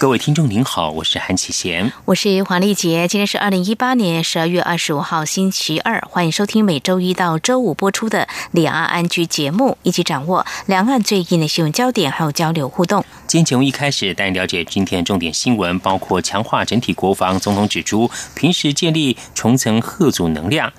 各位听众您好，我是韩启贤，我是黄丽杰。今天是二零一八年十二月二十五号星期二，欢迎收听每周一到周五播出的两岸安居节目，一起掌握两岸最近的新闻焦点，还有交流互动。今天节目一开始带您了解今天重点新闻，包括强化整体国防，总统指出平时建立重层贺组能量。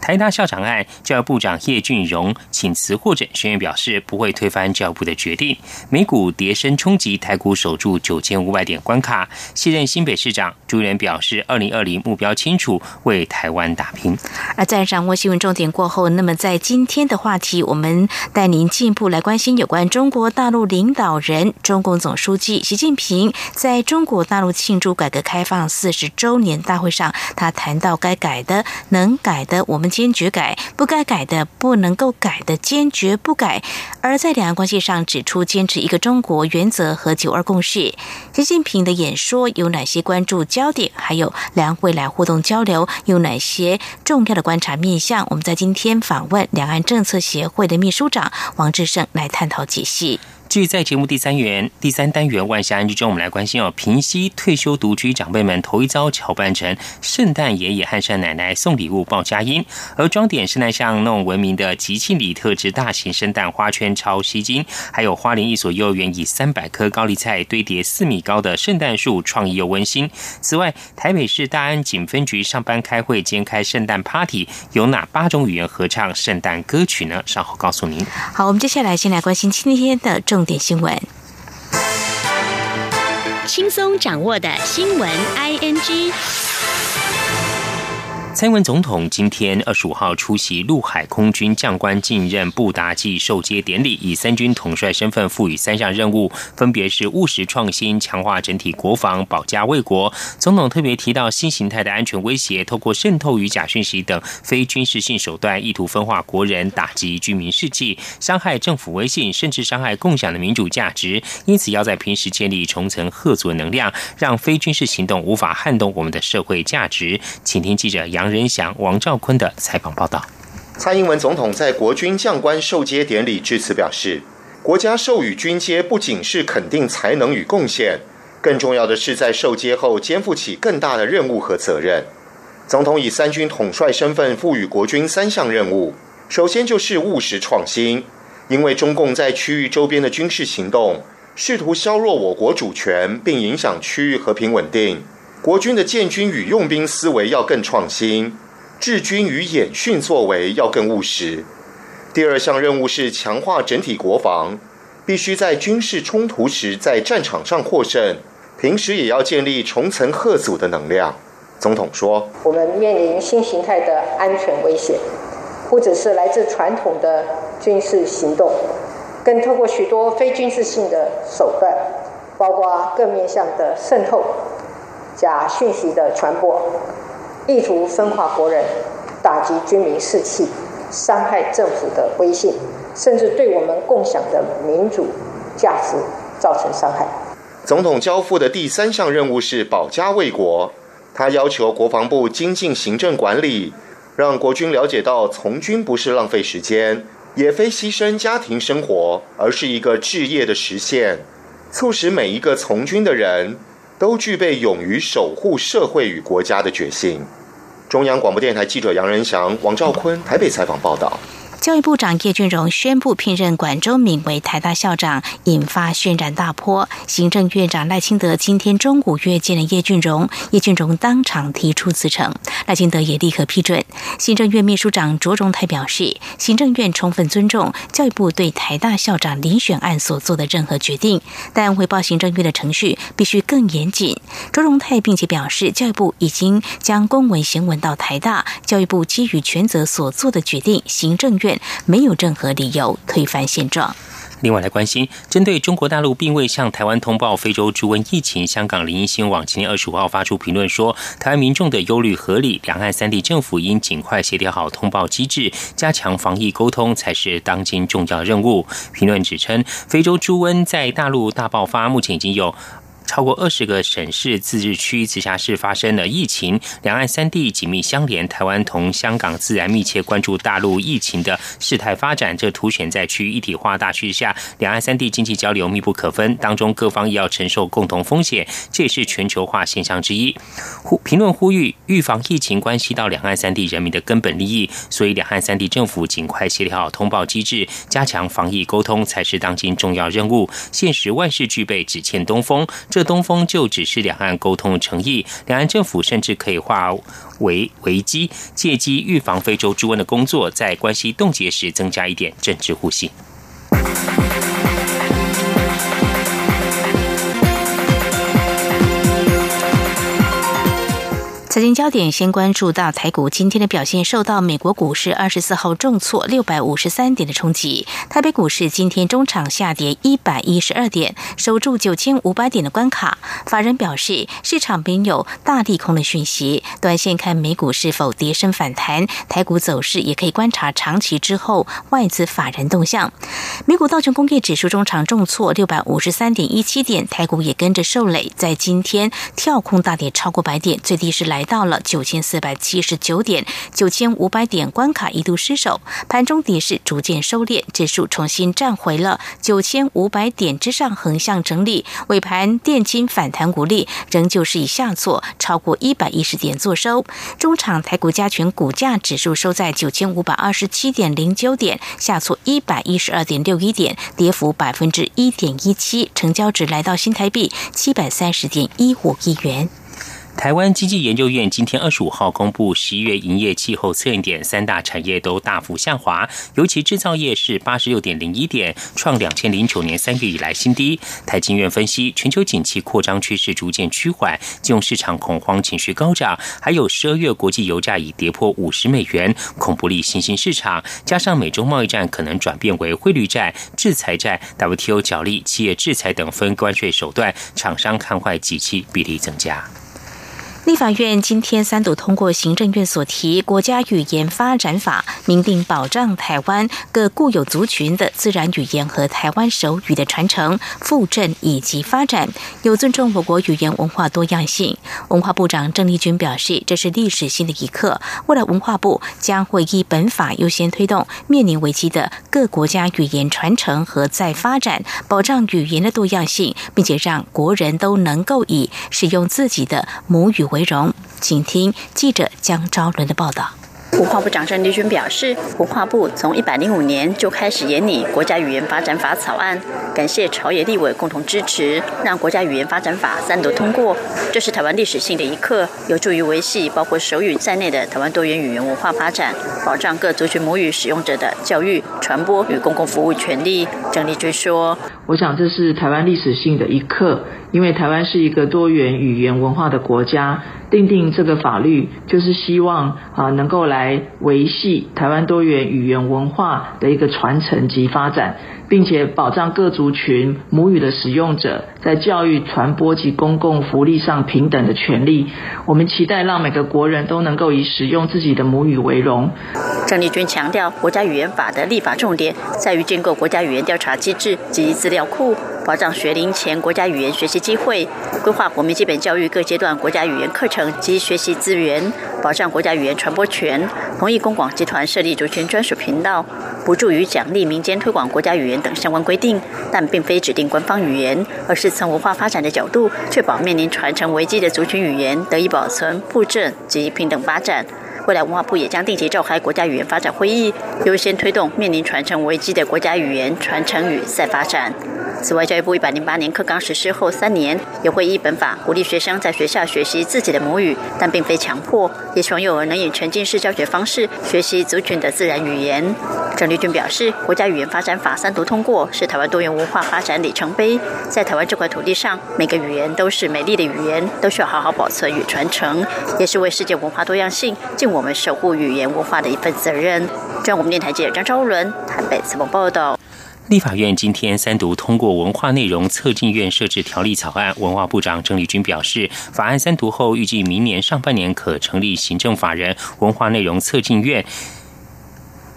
台大校长案，教育部长叶俊荣请辞获准，学院表示不会推翻教育部的决定。美股跌升冲击台股，守住九千五百点关卡。现任新北市长朱元表示，二零二零目标清楚，为台湾打拼。而在掌握新闻重点过后，那么在今天的话题，我们带您进一步来关心有关中国大陆领导人、中共总书记习近平在中国大陆庆祝改革开放四十周年大会上，他谈到该改的、能改的，我们。坚决改不该改的，不能够改的，坚决不改。而在两岸关系上，指出坚持一个中国原则和九二共识。习近平的演说有哪些关注焦点？还有两岸未来互动交流有哪些重要的观察面向？我们在今天访问两岸政策协会的秘书长王志胜来探讨解析。至于在节目第三元第三单元万象安居中，我们来关心哦，平西退休独居长辈们头一遭乔扮成圣诞爷爷和圣奶奶送礼物报佳音，而装点圣诞像那种闻名的吉庆里特制大型圣诞花圈超吸睛，还有花莲一所幼儿园以三百棵高丽菜堆叠四米高的圣诞树，创意又温馨。此外，台北市大安警分局上班开会兼开圣诞 party，有哪八种语言合唱圣诞歌曲呢？稍后告诉您。好，我们接下来先来关心今天的正。重点新闻，轻松掌握的新闻，I N G。蔡英文总统今天二十五号出席陆海空军将官进任布达季授接典礼，以三军统帅身份赋予三项任务，分别是务实创新、强化整体国防、保家卫国。总统特别提到新形态的安全威胁，透过渗透与假讯息等非军事性手段，意图分化国人、打击居民士气、伤害政府威信，甚至伤害共享的民主价值。因此，要在平时建立重层合作能量，让非军事行动无法撼动我们的社会价值。请听记者杨。仁祥、王兆坤的采访报道。蔡英文总统在国军将官授阶典礼致辞表示，国家授予军阶不仅是肯定才能与贡献，更重要的是在授阶后肩负起更大的任务和责任。总统以三军统帅身份赋予国军三项任务，首先就是务实创新，因为中共在区域周边的军事行动，试图削弱我国主权，并影响区域和平稳定。国军的建军与用兵思维要更创新，治军与演训作为要更务实。第二项任务是强化整体国防，必须在军事冲突时在战场上获胜，平时也要建立重层贺阻的能量。总统说：“我们面临新形态的安全威胁，不只是来自传统的军事行动，更透过许多非军事性的手段，包括各面向的渗透。”假讯息的传播，意图分化国人，打击军民士气，伤害政府的威信，甚至对我们共享的民主价值造成伤害。总统交付的第三项任务是保家卫国。他要求国防部精进行政管理，让国军了解到从军不是浪费时间，也非牺牲家庭生活，而是一个置业的实现，促使每一个从军的人。都具备勇于守护社会与国家的决心。中央广播电台记者杨仁祥、王兆坤台北采访报道。教育部长叶俊荣宣布聘任管中敏为台大校长，引发轩然大波。行政院长赖清德今天中午约见了叶俊荣，叶俊荣当场提出辞呈，赖清德也立刻批准。行政院秘书长卓荣泰表示，行政院充分尊重教育部对台大校长遴选案所做的任何决定，但汇报行政院的程序必须更严谨。卓荣泰并且表示，教育部已经将公文行文到台大，教育部基于权责所做的决定，行政院。没有任何理由推翻现状。另外来关心，针对中国大陆并未向台湾通报非洲猪瘟疫情，香港零一新网今天二十五号发出评论说，台湾民众的忧虑合理，两岸三地政府应尽快协调好通报机制，加强防疫沟通才是当今重要任务。评论指称，非洲猪瘟在大陆大爆发，目前已经有。超过二十个省市、自治区、直辖市发生了疫情，两岸三地紧密相连，台湾同香港自然密切关注大陆疫情的事态发展。这凸显在区域一体化大趋势下，两岸三地经济交流密不可分，当中各方也要承受共同风险，这也是全球化现象之一。呼评论呼吁，预防疫情关系到两岸三地人民的根本利益，所以两岸三地政府尽快协调好通报机制，加强防疫沟通才是当今重要任务。现实万事俱备，只欠东风。这东风就只是两岸沟通的诚意，两岸政府甚至可以化为危机，借机预防非洲猪瘟的工作，在关系冻结时增加一点政治呼吸。财经焦点先关注到台股今天的表现，受到美国股市二十四号重挫六百五十三点的冲击。台北股市今天中场下跌一百一十二点，守住九千五百点的关卡。法人表示，市场没有大利空的讯息，短线看美股是否跌升反弹，台股走势也可以观察长期之后外资法人动向。美股道琼工业指数中场重挫六百五十三点一七点，台股也跟着受累，在今天跳空大跌超过百点，最低是来。到了九千四百七十九点，九千五百点关卡一度失守，盘中跌势逐渐收敛，指数重新站回了九千五百点之上横向整理。尾盘电金反弹股利，仍旧是以下挫超过一百一十点做收。中场台股加权股价指数收在九千五百二十七点零九点，下挫一百一十二点六一点，跌幅百分之一点一七，成交值来到新台币七百三十点一五亿元。台湾经济研究院今天二十五号公布十一月营业气候测验点，三大产业都大幅下滑，尤其制造业是八十六点零一点，创两千零九年三月以来新低。台经院分析，全球景气扩张趋势逐渐趋缓，金融市场恐慌情绪高涨，还有十二月国际油价已跌破五十美元，恐不利新兴市场。加上美中贸易战可能转变为汇率战、制裁战、WTO 角力、企业制裁等分关税手段，厂商看坏景气比例增加。立法院今天三度通过行政院所提《国家语言发展法》，明定保障台湾各固有族群的自然语言和台湾手语的传承、复振以及发展，有尊重我国语言文化多样性。文化部长郑丽君表示，这是历史性的一刻。未来文化部将会依本法优先推动面临危机的各国家语言传承和再发展，保障语言的多样性，并且让国人都能够以使用自己的母语为。为荣，请听记者江昭伦的报道。文化部长郑丽君表示，文化部从一百零五年就开始研拟国家语言发展法草案，感谢朝野立委共同支持，让国家语言发展法三读通过。这是台湾历史性的一刻，有助于维系包括手语在内的台湾多元语言文化发展，保障各族群母语使用者的教育、传播与公共服务权利。郑丽君说：“我想这是台湾历史性的一刻。”因为台湾是一个多元语言文化的国家，定定这个法律就是希望啊能够来维系台湾多元语言文化的一个传承及发展，并且保障各族群母语的使用者在教育、传播及公共福利上平等的权利。我们期待让每个国人都能够以使用自己的母语为荣。郑丽君强调，国家语言法的立法重点在于建构国家语言调查机制及资料库。保障学龄前国家语言学习机会，规划国民基本教育各阶段国家语言课程及学习资源，保障国家语言传播权。同意公广集团设立族群专属频道，不助于奖励民间推广国家语言等相关规定，但并非指定官方语言，而是从文化发展的角度，确保面临传承危机的族群语言得以保存、复振及平等发展。未来文化部也将定期召开国家语言发展会议，优先推动面临传承危机的国家语言传承与再发展。此外，教育部一百零八年课纲实施后三年，也会依本法鼓励学生在学校学习自己的母语，但并非强迫，也希望幼儿能以沉浸式教学方式学习族群的自然语言。郑丽君表示，国家语言发展法三读通过，是台湾多元文化发展里程碑。在台湾这块土地上，每个语言都是美丽的语言，都需要好好保存与传承，也是为世界文化多样性尽我们守护语言文化的一份责任。中央电台记者张昭伦台北采访报道。立法院今天三读通过文化内容测进院设置条例草案，文化部长郑丽君表示，法案三读后，预计明年上半年可成立行政法人文化内容测进院，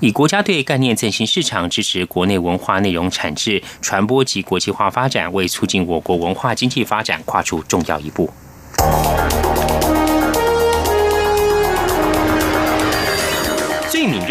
以国家队概念振兴市场，支持国内文化内容产制、传播及国际化发展，为促进我国文化经济发展跨出重要一步。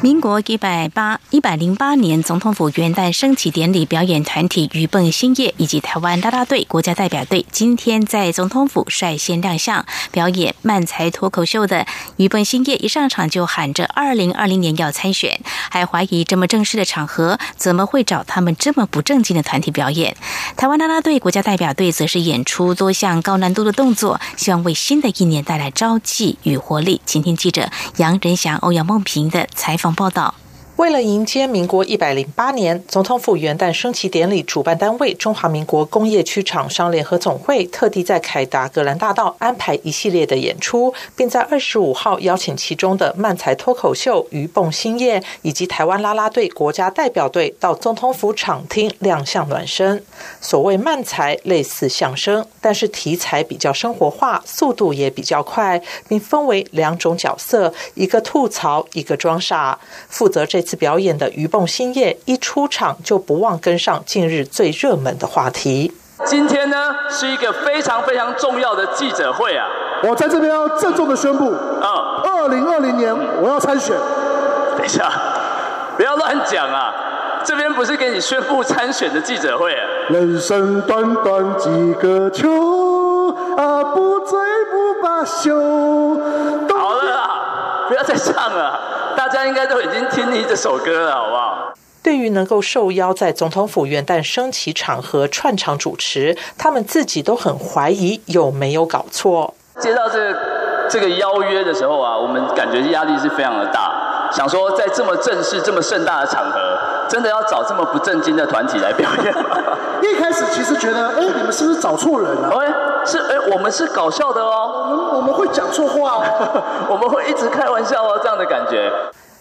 民国一百八一百零八年总统府元旦升旗典礼表演团体鱼蹦星夜以及台湾啦啦队国家代表队今天在总统府率先亮相表演慢才脱口秀的鱼蹦星夜一上场就喊着二零二零年要参选，还怀疑这么正式的场合怎么会找他们这么不正经的团体表演。台湾啦啦队国家代表队则是演出多项高难度的动作，希望为新的一年带来朝气与活力。请听记者杨仁祥、欧阳梦平的采访。报道。为了迎接民国一百零八年总统府元旦升旗典礼，主办单位中华民国工业区厂商联合总会特地在凯达格兰大道安排一系列的演出，并在二十五号邀请其中的漫才脱口秀鱼蹦兴业以及台湾啦啦队国家代表队到总统府场厅亮相暖身。所谓漫才类似相声，但是题材比较生活化，速度也比较快，并分为两种角色：一个吐槽，一个装傻。负责这。次表演的鱼蹦新叶一出场就不忘跟上近日最热门的话题。今天呢是一个非常非常重要的记者会啊！我在这边要郑重的宣布，啊，二零二零年我要参选。等一下，不要乱讲啊！这边不是给你宣布参选的记者会啊！人生短短几个秋啊，不醉不罢休。好了，不要再唱了。大家应该都已经听腻这首歌了，好不好？对于能够受邀在总统府元旦升旗场合串场主持，他们自己都很怀疑有没有搞错。接到这这个邀约的时候啊，我们感觉压力是非常的大，想说在这么正式、这么盛大的场合，真的要找这么不正经的团体来表演吗？一开始其实觉得，哎，你们是不是找错人了？哎，是哎，我们是搞笑的哦，我们我们会讲错话，我们会一直开玩笑哦，这样的感觉。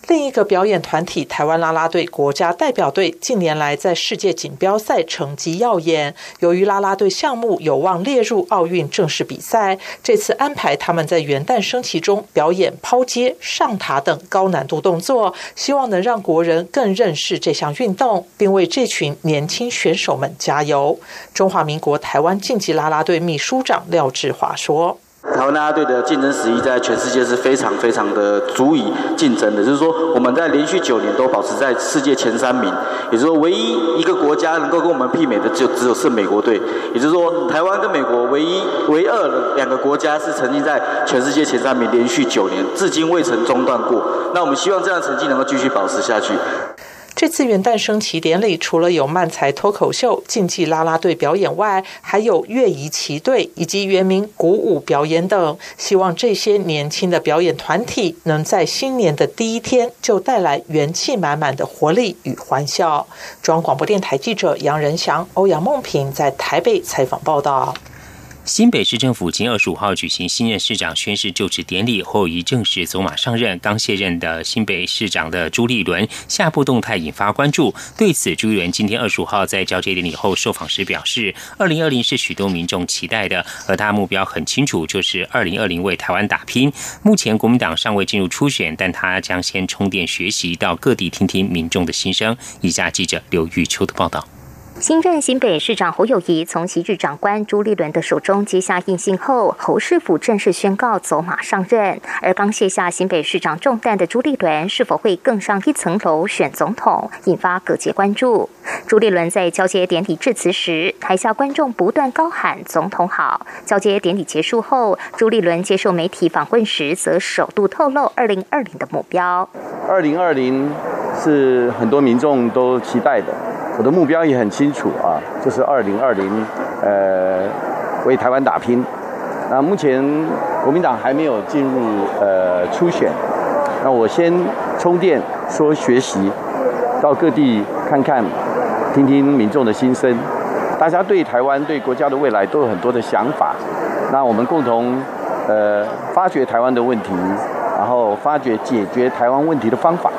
另一个表演团体台湾啦啦队国家代表队近年来在世界锦标赛成绩耀眼，由于啦啦队项目有望列入奥运正式比赛，这次安排他们在元旦升旗中表演抛接、上塔等高难度动作，希望能让国人更认识这项运动，并为这群年轻选手们加油。中华民国台湾竞技啦啦队秘书长廖志华说。台湾大家队的竞争实力在全世界是非常非常的足以竞争的，就是说我们在连续九年都保持在世界前三名，也就是说唯一一个国家能够跟我们媲美的就只有是美国队，也就是说台湾跟美国唯一唯二两个国家是曾经在全世界前三名连续九年，至今未曾中断过。那我们希望这样成绩能够继续保持下去。这次元旦升旗典礼除了有漫才脱口秀、竞技啦啦队表演外，还有乐仪旗队以及原民鼓舞表演等。希望这些年轻的表演团体能在新年的第一天就带来元气满满的活力与欢笑。中央广播电台记者杨仁祥、欧阳梦平在台北采访报道。新北市政府今二十五号举行新任市长宣誓就职典礼后，已正式走马上任。刚卸任的新北市长的朱立伦下步动态引发关注。对此，朱立伦今天二十五号在交接典礼后受访时表示：“二零二零是许多民众期待的，而他目标很清楚，就是二零二零为台湾打拼。目前国民党尚未进入初选，但他将先充电学习，到各地听听民众的心声。”以下记者刘玉秋的报道。新任新北市长侯友谊从昔日长官朱立伦的手中接下印信后，侯市府正式宣告走马上任。而刚卸下新北市长重担的朱立伦，是否会更上一层楼选总统，引发各界关注。朱立伦在交接典礼致辞时，台下观众不断高喊“总统好”。交接典礼结束后，朱立伦接受媒体访问时，则首度透露二零二零的目标。二零二零是很多民众都期待的。我的目标也很清基础啊，就是二零二零，呃，为台湾打拼。那目前国民党还没有进入呃初选，那我先充电，说学习，到各地看看，听听民众的心声。大家对台湾、对国家的未来都有很多的想法，那我们共同呃发掘台湾的问题，然后发掘解决台湾问题的方法。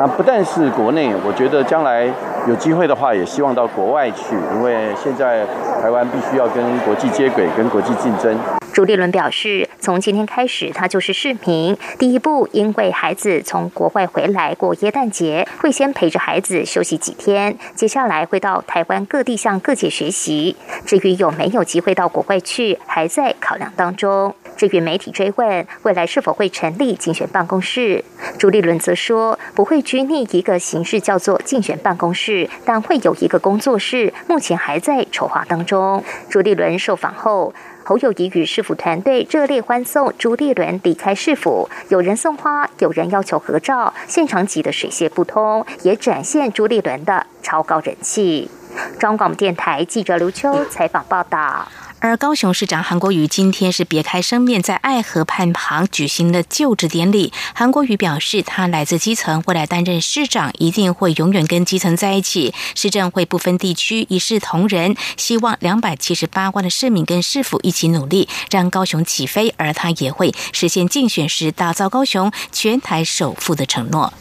那不但是国内，我觉得将来。有机会的话，也希望到国外去，因为现在台湾必须要跟国际接轨，跟国际竞争。朱立伦表示，从今天开始，他就是市民。第一步，因为孩子从国外回来过耶诞节，会先陪着孩子休息几天。接下来会到台湾各地向各界学习。至于有没有机会到国外去，还在考量当中。至于媒体追问未来是否会成立竞选办公室，朱立伦则说不会拘泥一个形式叫做竞选办公室但会有一个工作室，目前还在筹划当中。朱立伦受访后，侯友谊与市府团队热烈欢送朱立伦离开市府，有人送花，有人要求合照，现场挤得水泄不通，也展现朱立伦的超高人气。中广电台记者刘秋采访报道。而高雄市长韩国瑜今天是别开生面，在爱河畔旁举行了就职典礼。韩国瑜表示，他来自基层，未来担任市长一定会永远跟基层在一起，市政会不分地区，一视同仁。希望两百七十八万的市民跟市府一起努力，让高雄起飞。而他也会实现竞选时打造高雄全台首富的承诺。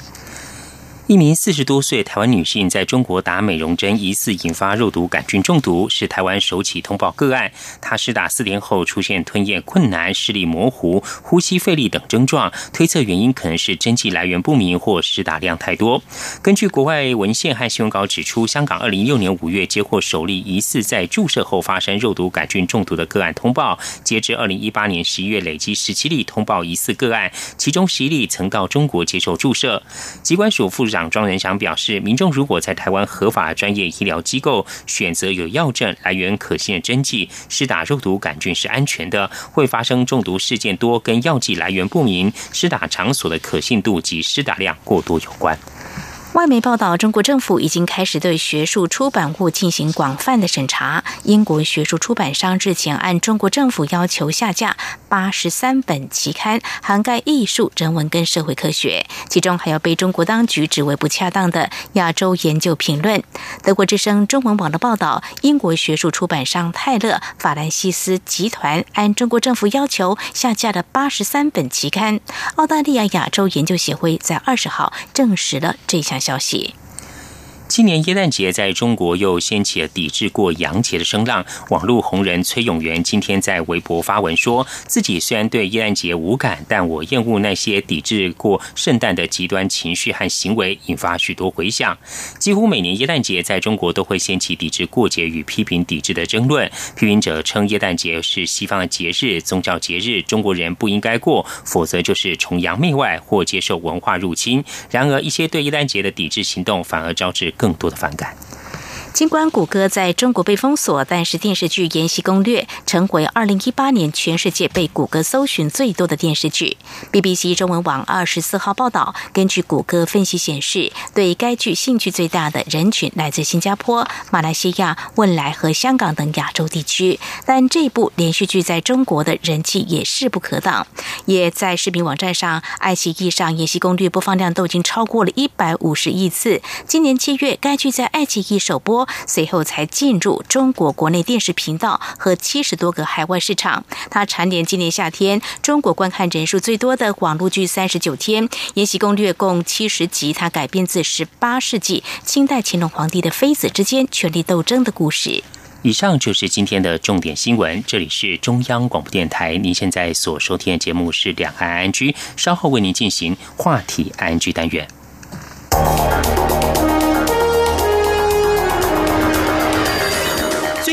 一名四十多岁台湾女性在中国打美容针，疑似引发肉毒杆菌中毒，是台湾首起通报个案。她施打四天后出现吞咽困难、视力模糊、呼吸费力等症状，推测原因可能是针剂来源不明或施打量太多。根据国外文献和新闻稿指出，香港二零一六年五月接获首例疑似在注射后发生肉毒杆菌中毒的个案通报，截至二零一八年十一月累计十七例通报疑似个案，其中十一例曾到中国接受注射。机关署副长庄仁祥表示，民众如果在台湾合法专业医疗机构选择有药证、来源可信的针剂，施打肉毒杆菌是安全的。会发生中毒事件多跟药剂来源不明、施打场所的可信度及施打量过多有关。外媒报道，中国政府已经开始对学术出版物进行广泛的审查。英国学术出版商日前按中国政府要求下架八十三本期刊，涵盖艺术、人文跟社会科学，其中还有被中国当局指为不恰当的《亚洲研究评论》。德国之声中文网的报道，英国学术出版商泰勒·法兰西斯集团按中国政府要求下架了八十三本期刊。澳大利亚亚洲研究协会在二十号证实了这项。消息。今年耶诞节在中国又掀起了抵制过洋节的声浪。网络红人崔永元今天在微博发文说，自己虽然对耶诞节无感，但我厌恶那些抵制过圣诞的极端情绪和行为，引发许多回响。几乎每年耶诞节在中国都会掀起抵制过节与批评抵制的争论。批评者称耶诞节是西方的节日、宗教节日，中国人不应该过，否则就是崇洋媚外或接受。文化入侵。然而，一些对耶诞节的抵制行动反而招致更多的反感。尽管谷歌在中国被封锁，但是电视剧《延禧攻略》成为二零一八年全世界被谷歌搜寻最多的电视剧。BBC 中文网二十四号报道，根据谷歌分析显示，对该剧兴趣最大的人群来自新加坡、马来西亚、汶莱和香港等亚洲地区。但这部连续剧在中国的人气也势不可挡，也在视频网站上，爱奇艺上《延禧攻略》播放量都已经超过了一百五十亿次。今年七月，该剧在爱奇艺首播，随后才进入中国国内电视频道和七十多个海外市场。它蝉联今年夏天中国观看人数最多的网络剧三十九天。《延禧攻略》共七十集，它改编自十八世纪清代乾隆皇帝的妃子之间权力斗争的故事。以上就是今天的重点新闻。这里是中央广播电台，您现在所收听的节目是两岸安居，稍后为您进行话题安居单元。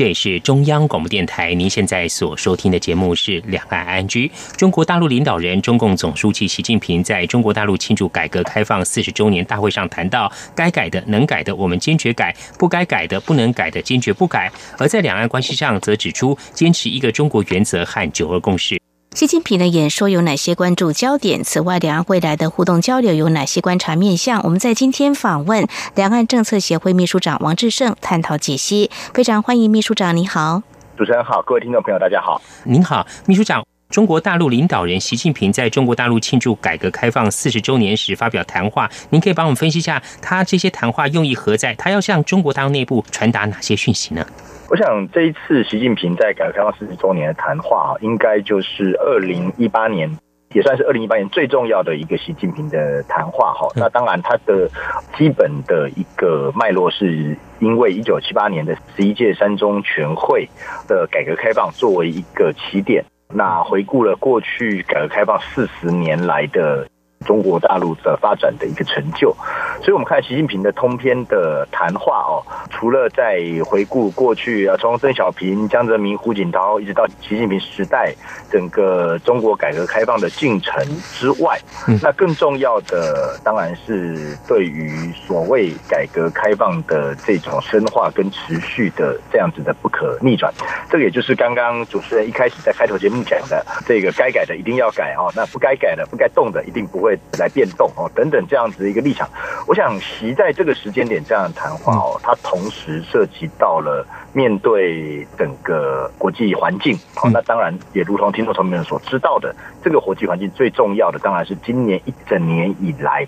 这也是中央广播电台，您现在所收听的节目是《两岸安居》。中国大陆领导人、中共总书记习近平在中国大陆庆祝改革开放四十周年大会上谈到：“该改的、能改的，我们坚决改；不该改的、不能改的，坚决不改。”而在两岸关系上，则指出坚持一个中国原则和九二共识。习近平的演说有哪些关注焦点？此外，两岸未来的互动交流有哪些观察面向？我们在今天访问两岸政策协会秘书长王志胜，探讨解析。非常欢迎秘书长，你好。主持人好，各位听众朋友，大家好。您好，秘书长。中国大陆领导人习近平在中国大陆庆祝改革开放四十周年时发表谈话，您可以帮我们分析一下他这些谈话用意何在？他要向中国大陆内部传达哪些讯息呢？我想这一次习近平在改革开放四十周年的谈话啊，应该就是二零一八年，也算是二零一八年最重要的一个习近平的谈话哈。那当然，它的基本的一个脉络是因为一九七八年的十一届三中全会的改革开放作为一个起点，那回顾了过去改革开放四十年来的。中国大陆的发展的一个成就，所以我们看习近平的通篇的谈话哦，除了在回顾过去啊，从邓小平、江泽民、胡锦涛一直到习近平时代整个中国改革开放的进程之外，那更重要的当然是对于所谓改革开放的这种深化跟持续的这样子的不可逆转，这个也就是刚刚主持人一开始在开头节目讲的，这个该改的一定要改哦，那不该改的、不该动的一定不会。来变动哦，等等这样子的一个立场，我想习在这个时间点这样的谈话哦，它同时涉及到了面对整个国际环境哦，那当然也如同听众朋友们所知道的，这个国际环境最重要的当然是今年一整年以来，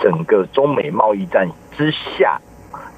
整个中美贸易战之下，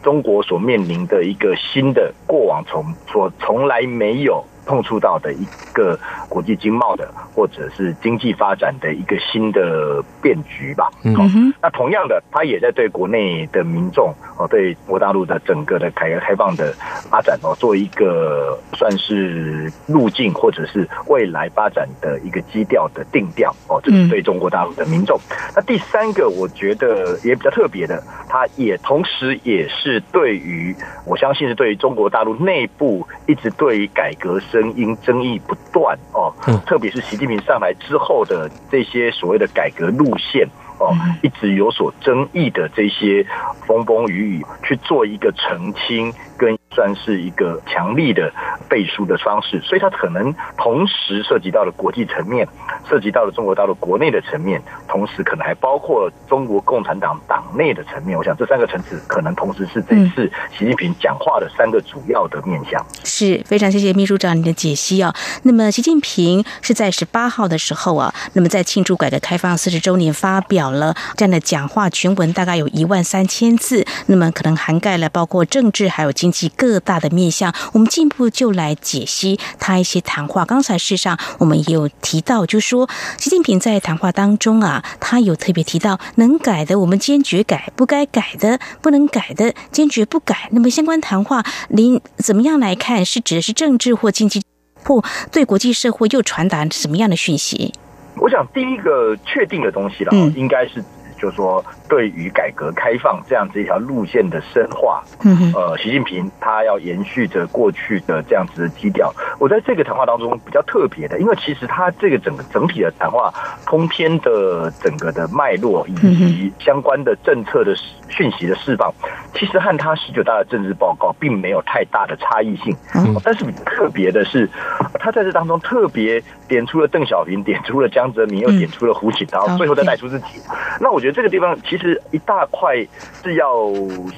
中国所面临的一个新的过往从所从来没有碰触到的一个国际经贸的或者是经济发展的一个新的变局吧。嗯那同样的，它也在对国内的民众哦，对中国大陆的整个的改革开放的发展哦，做一个算是路径或者是未来发展的一个基调的定调哦，这是对中国大陆的民众。那第三个，我觉得也比较特别的，它也同时也是对于我相信是对于中国大陆内部一直对于改革声音争议不断哦，特别是习近平上来之后的这些所谓的改革路线。哦，一直有所争议的这些风风雨雨，去做一个澄清，跟算是一个强力的背书的方式，所以它可能同时涉及到了国际层面，涉及到了中国大陆国内的层面，同时可能还包括中国共产党党内的层面。我想这三个层次可能同时是这次习近平讲话的三个主要的面向。是非常谢谢秘书长你的解析哦。那么习近平是在十八号的时候啊，那么在庆祝改革开放四十周年发表。了这样的讲话全文大概有一万三千字，那么可能涵盖了包括政治还有经济各大的面向。我们进一步就来解析他一些谈话。刚才事实上我们也有提到，就说习近平在谈话当中啊，他有特别提到能改的我们坚决改，不该改的不能改的坚决不改。那么相关谈话您怎么样来看？是指的是政治或经济，或对国际社会又传达什么样的讯息？我想第一个确定的东西了，应该是就是说。对于改革开放这样子一条路线的深化，呃，习近平他要延续着过去的这样子的基调。我在这个谈话当中比较特别的，因为其实他这个整个整体的谈话通篇的整个的脉络以及相关的政策的讯息的释放，其实和他十九大的政治报告并没有太大的差异性。但是比较特别的是，他在这当中特别点出了邓小平，点出了江泽民，又点出了胡锦涛，最后再带出自己。那我觉得这个地方其实。其实一大块是要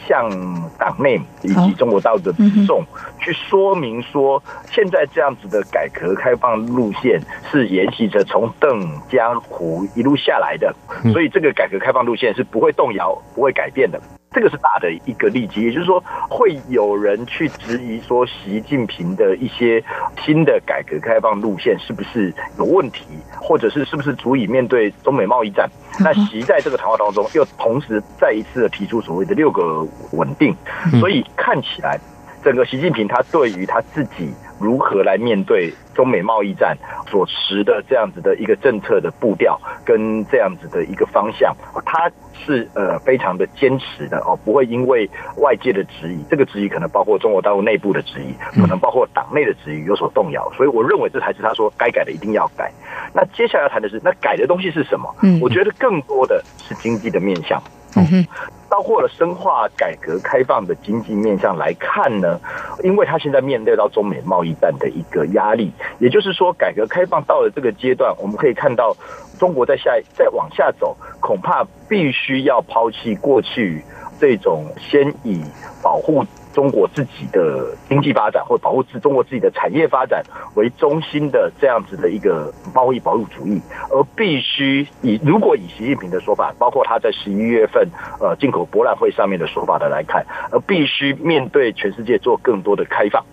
向党内以及中国大陆的民众去说明说，现在这样子的改革开放路线是沿袭着从邓江湖一路下来的，所以这个改革开放路线是不会动摇、不会改变的。这个是大的一个利基，也就是说，会有人去质疑说，习近平的一些新的改革开放路线是不是有问题，或者是是不是足以面对中美贸易战？那习在这个谈话当中又同时再一次的提出所谓的六个稳定，所以看起来。整个习近平他对于他自己如何来面对中美贸易战所持的这样子的一个政策的步调跟这样子的一个方向，他是呃非常的坚持的哦，不会因为外界的质疑，这个质疑可能包括中国大陆内部的质疑，可能包括党内的质疑有所动摇，所以我认为这才是他说该改的一定要改。那接下来要谈的是，那改的东西是什么？嗯，我觉得更多的是经济的面向。嗯哼。包括了深化改革开放的经济面向来看呢，因为他现在面对到中美贸易战的一个压力，也就是说，改革开放到了这个阶段，我们可以看到中国在下再往下走，恐怕必须要抛弃过去这种先以保护。中国自己的经济发展或保护自中国自己的产业发展为中心的这样子的一个贸易保护主义，而必须以如果以习近平的说法，包括他在十一月份呃进口博览会上面的说法的来看，而必须面对全世界做更多的开放。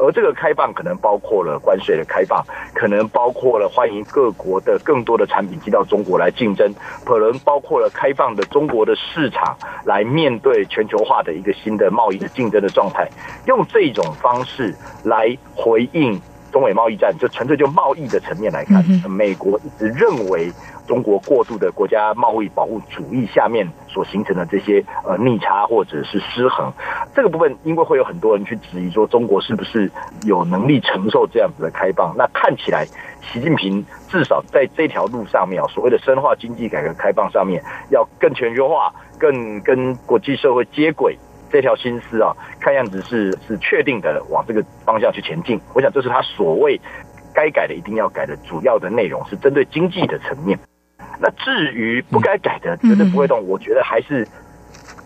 而这个开放可能包括了关税的开放，可能包括了欢迎各国的更多的产品进到中国来竞争，可能包括了开放的中国的市场来面对全球化的一个新的贸易的竞争的状态，用这种方式来回应中美贸易战，就纯粹就贸易的层面来看，美国一直认为。中国过度的国家贸易保护主义下面所形成的这些呃逆差或者是失衡，这个部分因为会有很多人去质疑说中国是不是有能力承受这样子的开放？那看起来习近平至少在这条路上面啊，所谓的深化经济改革开放上面，要更全球化、更跟国际社会接轨这条心思啊，看样子是是确定的往这个方向去前进。我想这是他所谓该改的一定要改的主要的内容，是针对经济的层面。那至于不该改的，绝对不会动。我觉得还是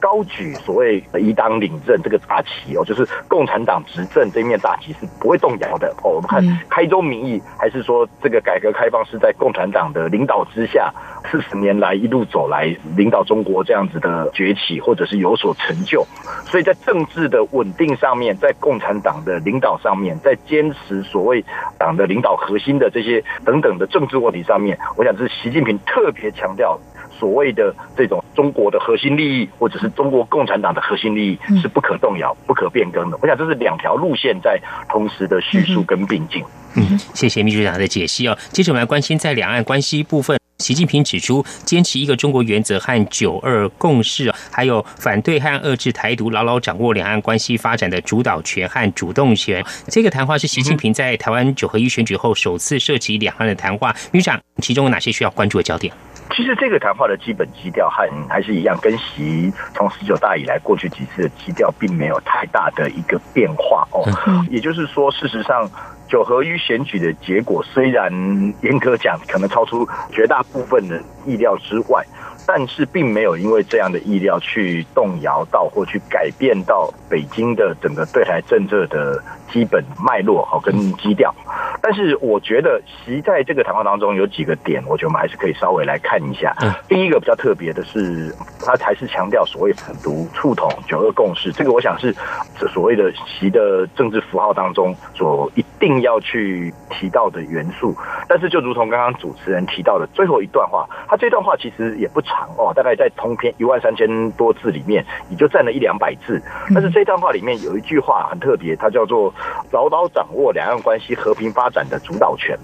高举所谓一党领政这个大旗哦，就是共产党执政这面大旗是不会动摇的哦。我们看开宗明义，还是说这个改革开放是在共产党的领导之下，四十年来一路走来，领导中国这样子的崛起，或者是有所成就。所以在政治的稳定上面，在共产党的领导上面，在坚持所谓党的领导核心的这些等等的政治问题上面，我想这是习近平特别强调。所谓的这种中国的核心利益，或者是中国共产党的核心利益，是不可动摇、不可变更的。我想这是两条路线在同时的叙述跟并进。嗯，谢谢秘书长的解析哦。接着我们来关心在两岸关系部分，习近平指出，坚持一个中国原则和九二共识，还有反对和遏制台独，牢牢掌握两岸关系发展的主导权和主动权。这个谈话是习近平在台湾九合一选举后首次涉及两岸的谈话。秘书长，其中有哪些需要关注的焦点？其实这个谈话的基本基调和还是一样，跟习从十九大以来过去几次的基调并没有太大的一个变化哦。也就是说，事实上九合一选举的结果虽然严格讲可能超出绝大部分的意料之外，但是并没有因为这样的意料去动摇到或去改变到北京的整个对台政策的。基本脉络好跟基调，但是我觉得习在这个谈话当中有几个点，我觉得我们还是可以稍微来看一下。第一个比较特别的是，他还是强调所谓反独、促统、九二共识，这个我想是所谓的习的政治符号当中所一定要去提到的元素。但是就如同刚刚主持人提到的最后一段话，他这段话其实也不长哦，大概在通篇一万三千多字里面，也就占了一两百字。但是这段话里面有一句话很特别，它叫做。牢牢掌握两岸关系和平发展的主导权。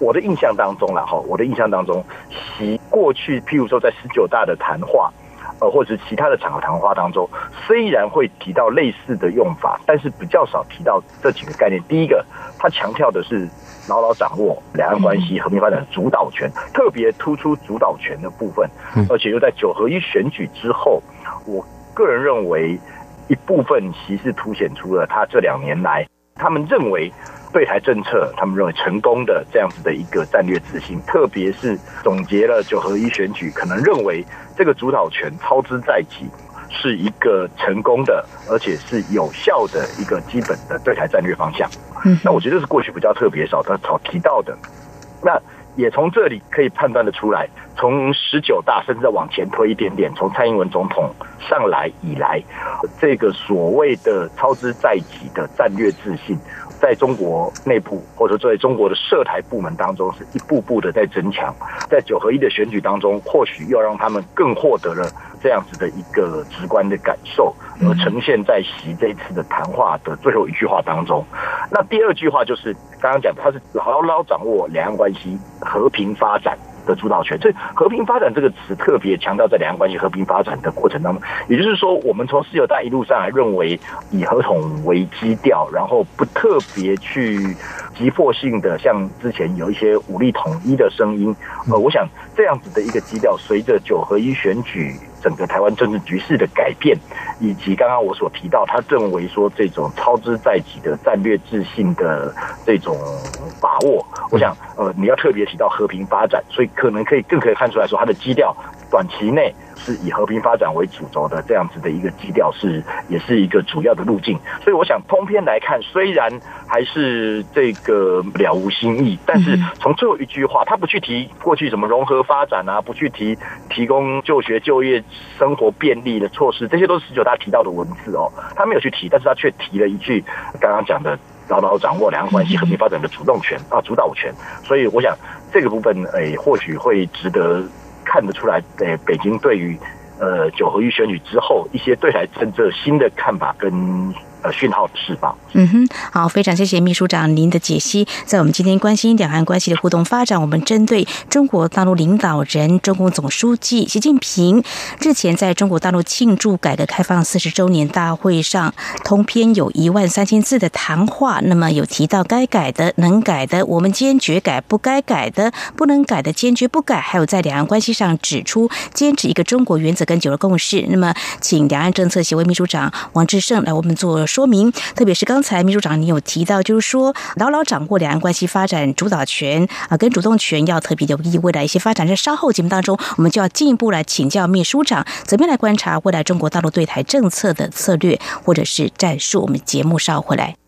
我的印象当中了哈，我的印象当中，习过去譬如说在十九大的谈话，呃，或者其他的场合谈话当中，虽然会提到类似的用法，但是比较少提到这几个概念。第一个，他强调的是牢牢掌握两岸关系和平发展的主导权，特别突出主导权的部分，而且又在九合一选举之后，我个人认为。一部分其实凸显出了他这两年来，他们认为对台政策，他们认为成功的这样子的一个战略自信，特别是总结了九合一选举，可能认为这个主导权操之在即，是一个成功的，而且是有效的一个基本的对台战略方向。嗯那我觉得是过去比较特别少的少提到的。那。也从这里可以判断的出来，从十九大甚至往前推一点点，从蔡英文总统上来以来，这个所谓的操之在即的战略自信，在中国内部或者在中国的涉台部门当中，是一步步的在增强。在九合一的选举当中，或许又让他们更获得了这样子的一个直观的感受，而呈现在习这一次的谈话的最后一句话当中。那第二句话就是刚刚讲，他是牢牢掌握两岸关系和平发展的主导权。所以“和平发展”这个词特别强调在两岸关系和平发展的过程当中，也就是说，我们从十九大一路上来认为以合统为基调，然后不特别去急迫性的像之前有一些武力统一的声音。呃，我想这样子的一个基调，随着九合一选举。整个台湾政治局势的改变，以及刚刚我所提到，他认为说这种操之在己的战略自信的这种把握，我想，呃，你要特别提到和平发展，所以可能可以更可以看出来说，它的基调短期内。是以和平发展为主轴的这样子的一个基调，是也是一个主要的路径。所以我想通篇来看，虽然还是这个了无新意，但是从最后一句话，他不去提过去什么融合发展啊，不去提提供就学、就业、生活便利的措施，这些都是十九大提到的文字哦，他没有去提，但是他却提了一句刚刚讲的牢牢掌握两岸关系和平发展的主动权啊主导权。所以我想这个部分诶，或许会值得。看得出来，诶，北京对于，呃，九合一选举之后一些对台政策新的看法跟。呃，讯号的释放。嗯哼，好，非常谢谢秘书长您的解析。在我们今天关心两岸关系的互动发展，我们针对中国大陆领导人、中共总书记习近平日前在中国大陆庆祝改革开放四十周年大会上，通篇有一万三千字的谈话。那么有提到该改的、能改的，我们坚决改；不该改的、不能改的，坚决不改。还有在两岸关系上指出，坚持一个中国原则跟九二共识。那么，请两岸政策协会秘书长王志胜来我们做。说明。特别是刚才秘书长你有提到，就是说牢牢掌握两岸关系发展主导权啊，跟主动权要特别留意未来一些发展。在稍后节目当中，我们就要进一步来请教秘书长，怎么样来观察未来中国大陆对台政策的策略或者是战术。我们节目稍后回来。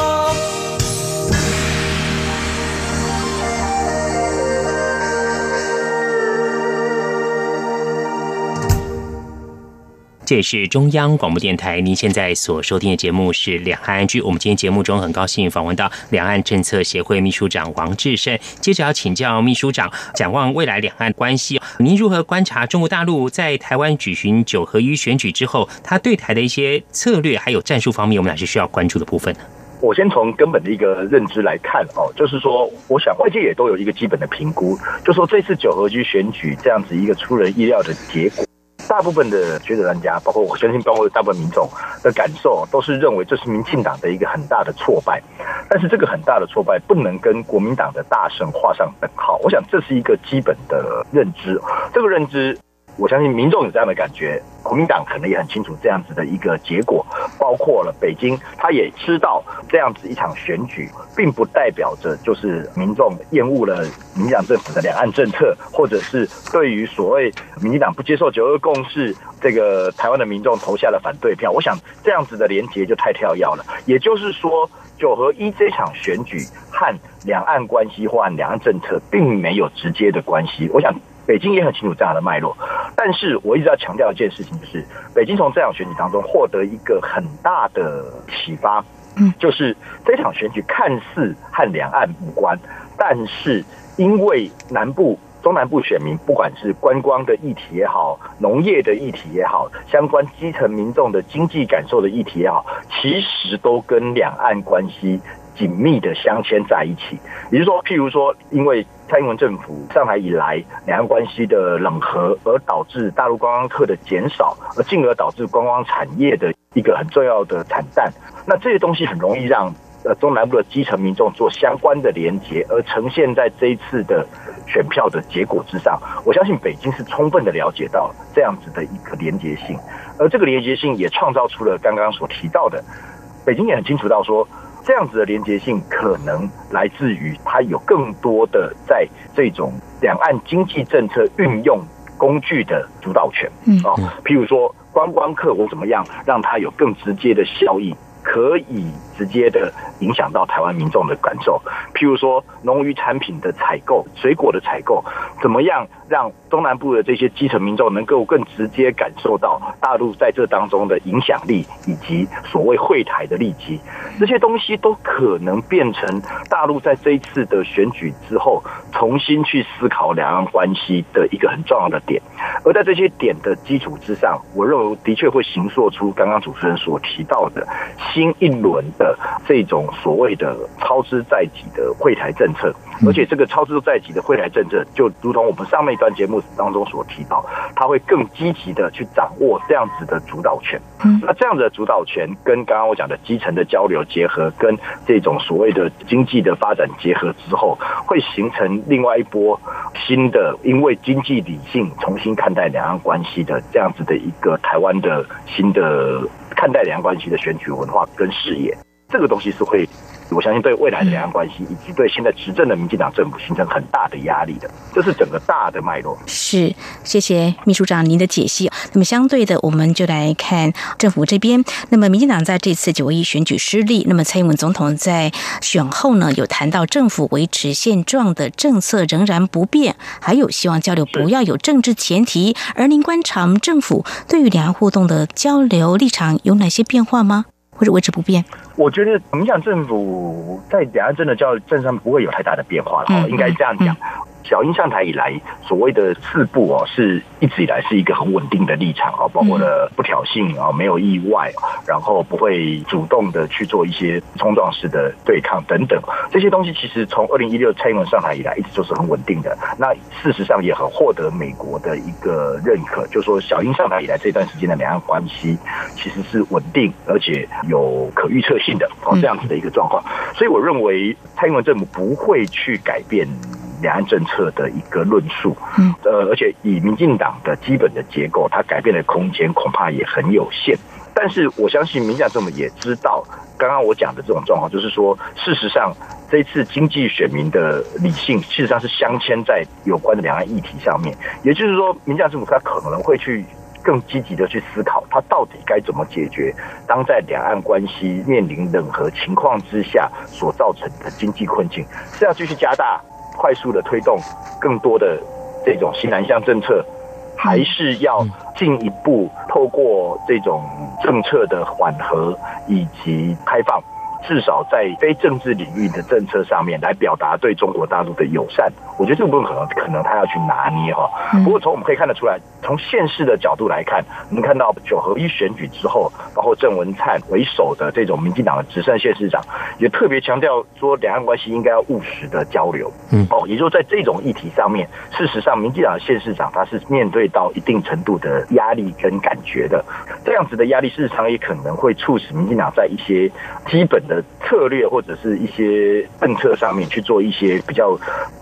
这也是中央广播电台，您现在所收听的节目是《两岸安居》。我们今天节目中很高兴访问到两岸政策协会秘书长王志胜。接着要请教秘书长，展望未来两岸关系，您如何观察中国大陆在台湾举行九合一选举之后，他对台的一些策略还有战术方面，我们哪些需要关注的部分呢？我先从根本的一个认知来看哦，就是说，我想外界也都有一个基本的评估，就说这次九合一选举这样子一个出人意料的结果。大部分的学者专家，包括我相信，包括大部分民众的感受，都是认为这是民进党的一个很大的挫败。但是这个很大的挫败不能跟国民党的大胜画上等号。我想这是一个基本的认知。这个认知。我相信民众有这样的感觉，国民党可能也很清楚这样子的一个结果，包括了北京，他也知道这样子一场选举，并不代表着就是民众厌恶了民进党政府的两岸政策，或者是对于所谓民进党不接受九二共识，这个台湾的民众投下了反对票。我想这样子的连结就太跳跃了。也就是说，九合一这场选举和两岸关系或两岸政策并没有直接的关系。我想。北京也很清楚这样的脉络，但是我一直要强调一件事情，就是北京从这场选举当中获得一个很大的启发，嗯，就是这场选举看似和两岸无关，但是因为南部、中南部选民，不管是观光的议题也好，农业的议题也好，相关基层民众的经济感受的议题也好，其实都跟两岸关系。紧密的镶嵌在一起，也就是说，譬如说，因为蔡英文政府上台以来，两岸关系的冷和，而导致大陆观光客的减少，而进而导致观光产业的一个很重要的惨淡。那这些东西很容易让呃中南部的基层民众做相关的连结，而呈现在这一次的选票的结果之上。我相信北京是充分的了解到这样子的一个连结性，而这个连结性也创造出了刚刚所提到的，北京也很清楚到说。这样子的连接性可能来自于它有更多的在这种两岸经济政策运用工具的主导权，嗯，哦，譬如说观光客我怎么样让它有更直接的效益。可以直接的影响到台湾民众的感受，譬如说农渔产品的采购、水果的采购，怎么样让中南部的这些基层民众能够更直接感受到大陆在这当中的影响力，以及所谓会台的利基，这些东西都可能变成大陆在这一次的选举之后重新去思考两岸关系的一个很重要的点。而在这些点的基础之上，我认为的确会形塑出刚刚主持人所提到的。新一轮的这种所谓的超支在即的会台政策，而且这个超支在即的会台政策，就如同我们上面一段节目当中所提到，它会更积极的去掌握这样子的主导权。那这样的主导权跟刚刚我讲的基层的交流结合，跟这种所谓的经济的发展结合之后，会形成另外一波新的，因为经济理性重新看待两岸关系的这样子的一个台湾的新的。看待两岸关系的选举文化跟视野，这个东西是会。我相信对未来的两岸关系，以及对现在执政的民进党政府形成很大的压力的，这是整个大的脉络。是，谢谢秘书长您的解析。那么相对的，我们就来看政府这边。那么民进党在这次九一选举失利，那么蔡英文总统在选后呢，有谈到政府维持现状的政策仍然不变，还有希望交流不要有政治前提。而您观察政府对于两岸互动的交流立场有哪些变化吗？或者维持不变？我觉得民进政府在两岸真的教育政策上不会有太大的变化了，应该这样讲。小英上台以来，所谓的四步哦，是一直以来是一个很稳定的立场哦，包括了不挑衅啊，没有意外，然后不会主动的去做一些冲撞式的对抗等等，这些东西其实从二零一六蔡英文上台以来，一直都是很稳定的。那事实上也很获得美国的一个认可，就说小英上台以来这段时间的两岸关系其实是稳定而且有可预测性的哦，这样子的一个状况。所以我认为蔡英文政府不会去改变。两岸政策的一个论述，嗯，呃，而且以民进党的基本的结构，它改变的空间恐怕也很有限。但是我相信民进党政府也知道，刚刚我讲的这种状况，就是说，事实上这一次经济选民的理性，事实上是镶嵌在有关的两岸议题上面。也就是说，民进党政府他可能会去更积极的去思考，他到底该怎么解决当在两岸关系面临冷和情况之下所造成的经济困境，是要继续加大。快速的推动更多的这种新南向政策，还是要进一步透过这种政策的缓和以及开放。至少在非政治领域的政策上面来表达对中国大陆的友善，我觉得这个部分可能可能他要去拿捏哈。不过从我们可以看得出来，从现实的角度来看，我们看到九合一选举之后，包括郑文灿为首的这种民进党的直胜县市长，也特别强调说两岸关系应该要务实的交流。嗯，哦，也就是在这种议题上面，事实上民进党的县市长他是面对到一定程度的压力跟感觉的，这样子的压力事实上也可能会促使民进党在一些基本。策略或者是一些政策上面去做一些比较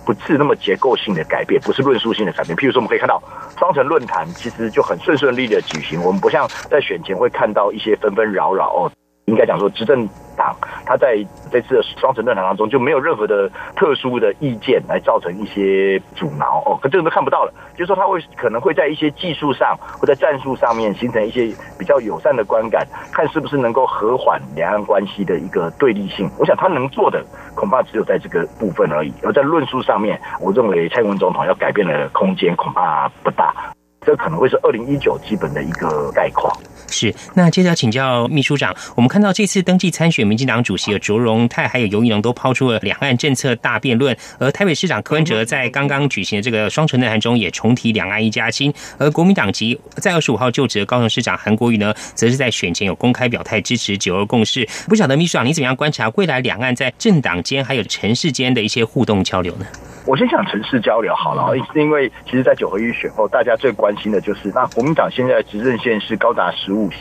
不是那么结构性的改变，不是论述性的改变。譬如说，我们可以看到双城论坛其实就很顺顺利利的举行，我们不像在选前会看到一些纷纷扰扰哦。应该讲说，执政党他在这次的双城论坛当中就没有任何的特殊的意见来造成一些阻挠哦，可这个都看不到了。就是说，他会可能会在一些技术上或在战术上面形成一些比较友善的观感，看是不是能够和缓两岸关系的一个对立性。我想他能做的恐怕只有在这个部分而已。而在论述上面，我认为蔡英文总统要改变的空间恐怕不大。这可能会是二零一九基本的一个概况。是，那接着要请教秘书长，我们看到这次登记参选民进党主席的卓荣泰还有尤宜龙都抛出了两岸政策大辩论，而台北市长柯文哲在刚刚举行的这个双城论坛中也重提两岸一家亲，而国民党籍在二十五号就职的高雄市长韩国瑜呢，则是在选前有公开表态支持九二共识。不晓得秘书长你怎么样观察未来两岸在政党间还有城市间的一些互动交流呢？我先讲城市交流好了，因为其实，在九合一选后，大家最关心的就是，那国民党现在执政县是高达十五席，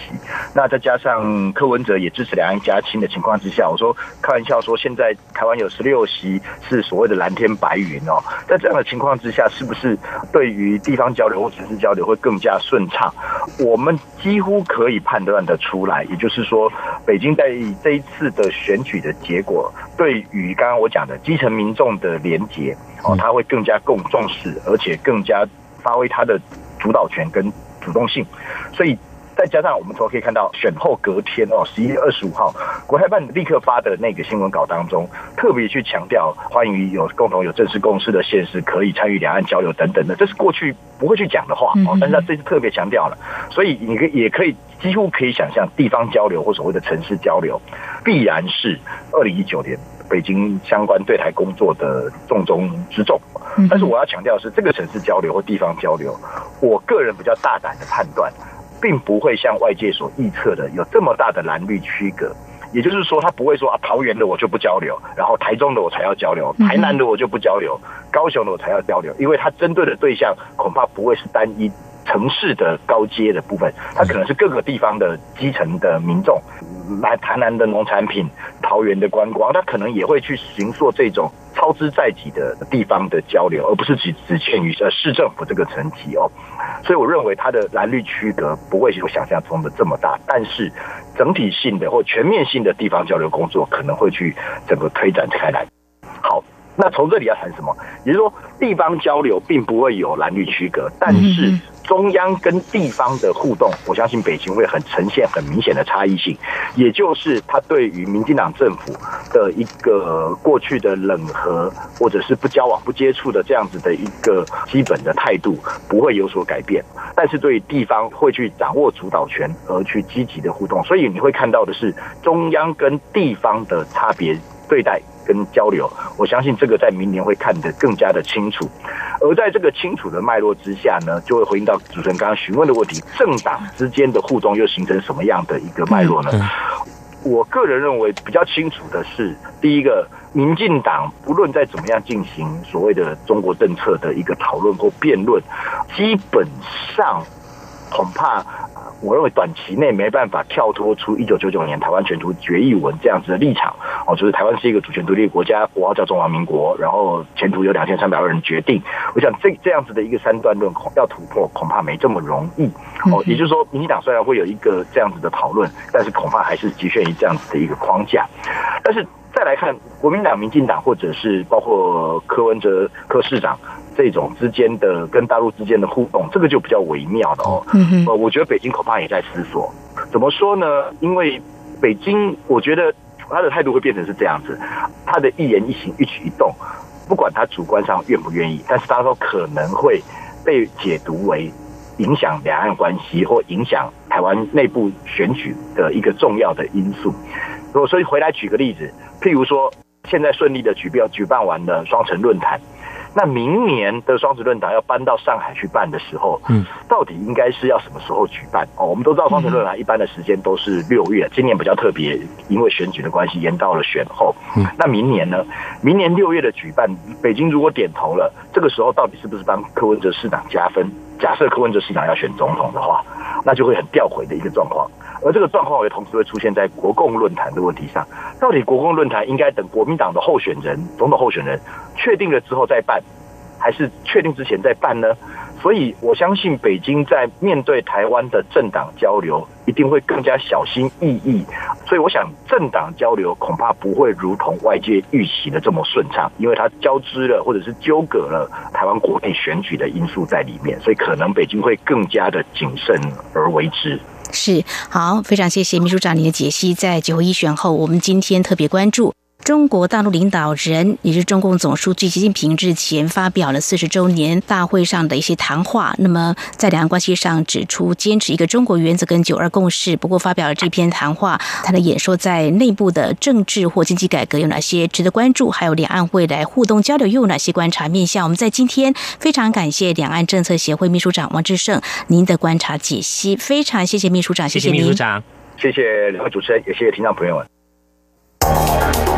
那再加上柯文哲也支持两岸一家亲的情况之下，我说开玩笑说，现在台湾有十六席是所谓的蓝天白云哦，在这样的情况之下，是不是对于地方交流或城市交流会更加顺畅？我们几乎可以判断的出来，也就是说，北京在这一次的选举的结果，对于刚刚我讲的基层民众的连结。哦，他会更加更重视，而且更加发挥他的主导权跟主动性，所以再加上我们从可以看到，选后隔天哦，十一月二十五号，国台办立刻发的那个新闻稿当中，特别去强调欢迎有共同有正式共识的县市可以参与两岸交流等等的，这是过去不会去讲的话哦，但是他这次特别强调了，所以你可也可以几乎可以想象，地方交流或所谓的城市交流，必然是二零一九年。北京相关对台工作的重中之重，但是我要强调的是，这个城市交流或地方交流，我个人比较大胆的判断，并不会像外界所预测的有这么大的蓝绿区隔。也就是说，他不会说啊，桃园的我就不交流，然后台中的我才要交流，台南的我就不交流，高雄的我才要交流，因为他针对的对象恐怕不会是单一。城市的高阶的部分，它可能是各个地方的基层的民众，来台南的农产品、桃园的观光，它可能也会去行做这种超支在即的地方的交流，而不是只只限于呃市政府这个层级哦。所以我认为它的蓝绿区隔不会有想象中的这么大，但是整体性的或全面性的地方交流工作可能会去整个推展开来。好，那从这里要谈什么？也就是说，地方交流并不会有蓝绿区隔，但是。中央跟地方的互动，我相信北京会很呈现很明显的差异性，也就是他对于民进党政府的一个过去的冷和或者是不交往、不接触的这样子的一个基本的态度不会有所改变，但是对于地方会去掌握主导权而去积极的互动，所以你会看到的是中央跟地方的差别对待。跟交流，我相信这个在明年会看得更加的清楚。而在这个清楚的脉络之下呢，就会回应到主持人刚刚询问的问题：政党之间的互动又形成什么样的一个脉络呢？我个人认为比较清楚的是，第一个，民进党不论在怎么样进行所谓的中国政策的一个讨论或辩论，基本上恐怕。我认为短期内没办法跳脱出一九九九年台湾全图决议文这样子的立场哦，就是台湾是一个主权独立国家，国号叫中华民国，然后前途由两千三百万人决定。我想这这样子的一个三段论要突破，恐怕没这么容易哦。也就是说，民进党虽然会有一个这样子的讨论，但是恐怕还是局限于这样子的一个框架。但是再来看国民党、民进党，或者是包括柯文哲柯市长。这种之间的跟大陆之间的互动，这个就比较微妙的哦。呃，我觉得北京恐怕也在思索，怎么说呢？因为北京，我觉得他的态度会变成是这样子，他的一言一行、一举一动，不管他主观上愿不愿意，但是他都可能会被解读为影响两岸关系或影响台湾内部选举的一个重要的因素。如果所以回来举个例子，譬如说现在顺利的举办举办完了双城论坛。那明年的双子论坛要搬到上海去办的时候，嗯，到底应该是要什么时候举办？哦，我们都知道双子论坛一般的时间都是六月，今年比较特别，因为选举的关系延到了选后。嗯，那明年呢？明年六月的举办，北京如果点头了，这个时候到底是不是帮柯文哲市长加分？假设柯文哲市长要选总统的话，那就会很掉回的一个状况。而这个状况也同时会出现在国共论坛的问题上。到底国共论坛应该等国民党的候选人、总统候选人确定了之后再办，还是确定之前再办呢？所以我相信北京在面对台湾的政党交流，一定会更加小心翼翼。所以我想，政党交流恐怕不会如同外界预期的这么顺畅，因为它交织了或者是纠葛了台湾国内选举的因素在里面，所以可能北京会更加的谨慎而为之。是好，非常谢谢秘书长您的解析。在九合一选后，我们今天特别关注。中国大陆领导人也是中共总书记习近平日前发表了四十周年大会上的一些谈话。那么在两岸关系上指出坚持一个中国原则跟九二共识。不过发表了这篇谈话，他的演说在内部的政治或经济改革有哪些值得关注？还有两岸未来互动交流又有哪些观察面向？我们在今天非常感谢两岸政策协会秘书长王志胜您的观察解析，非常谢谢秘书长，谢谢秘书长，谢谢两位主持人，也谢谢听众朋友们。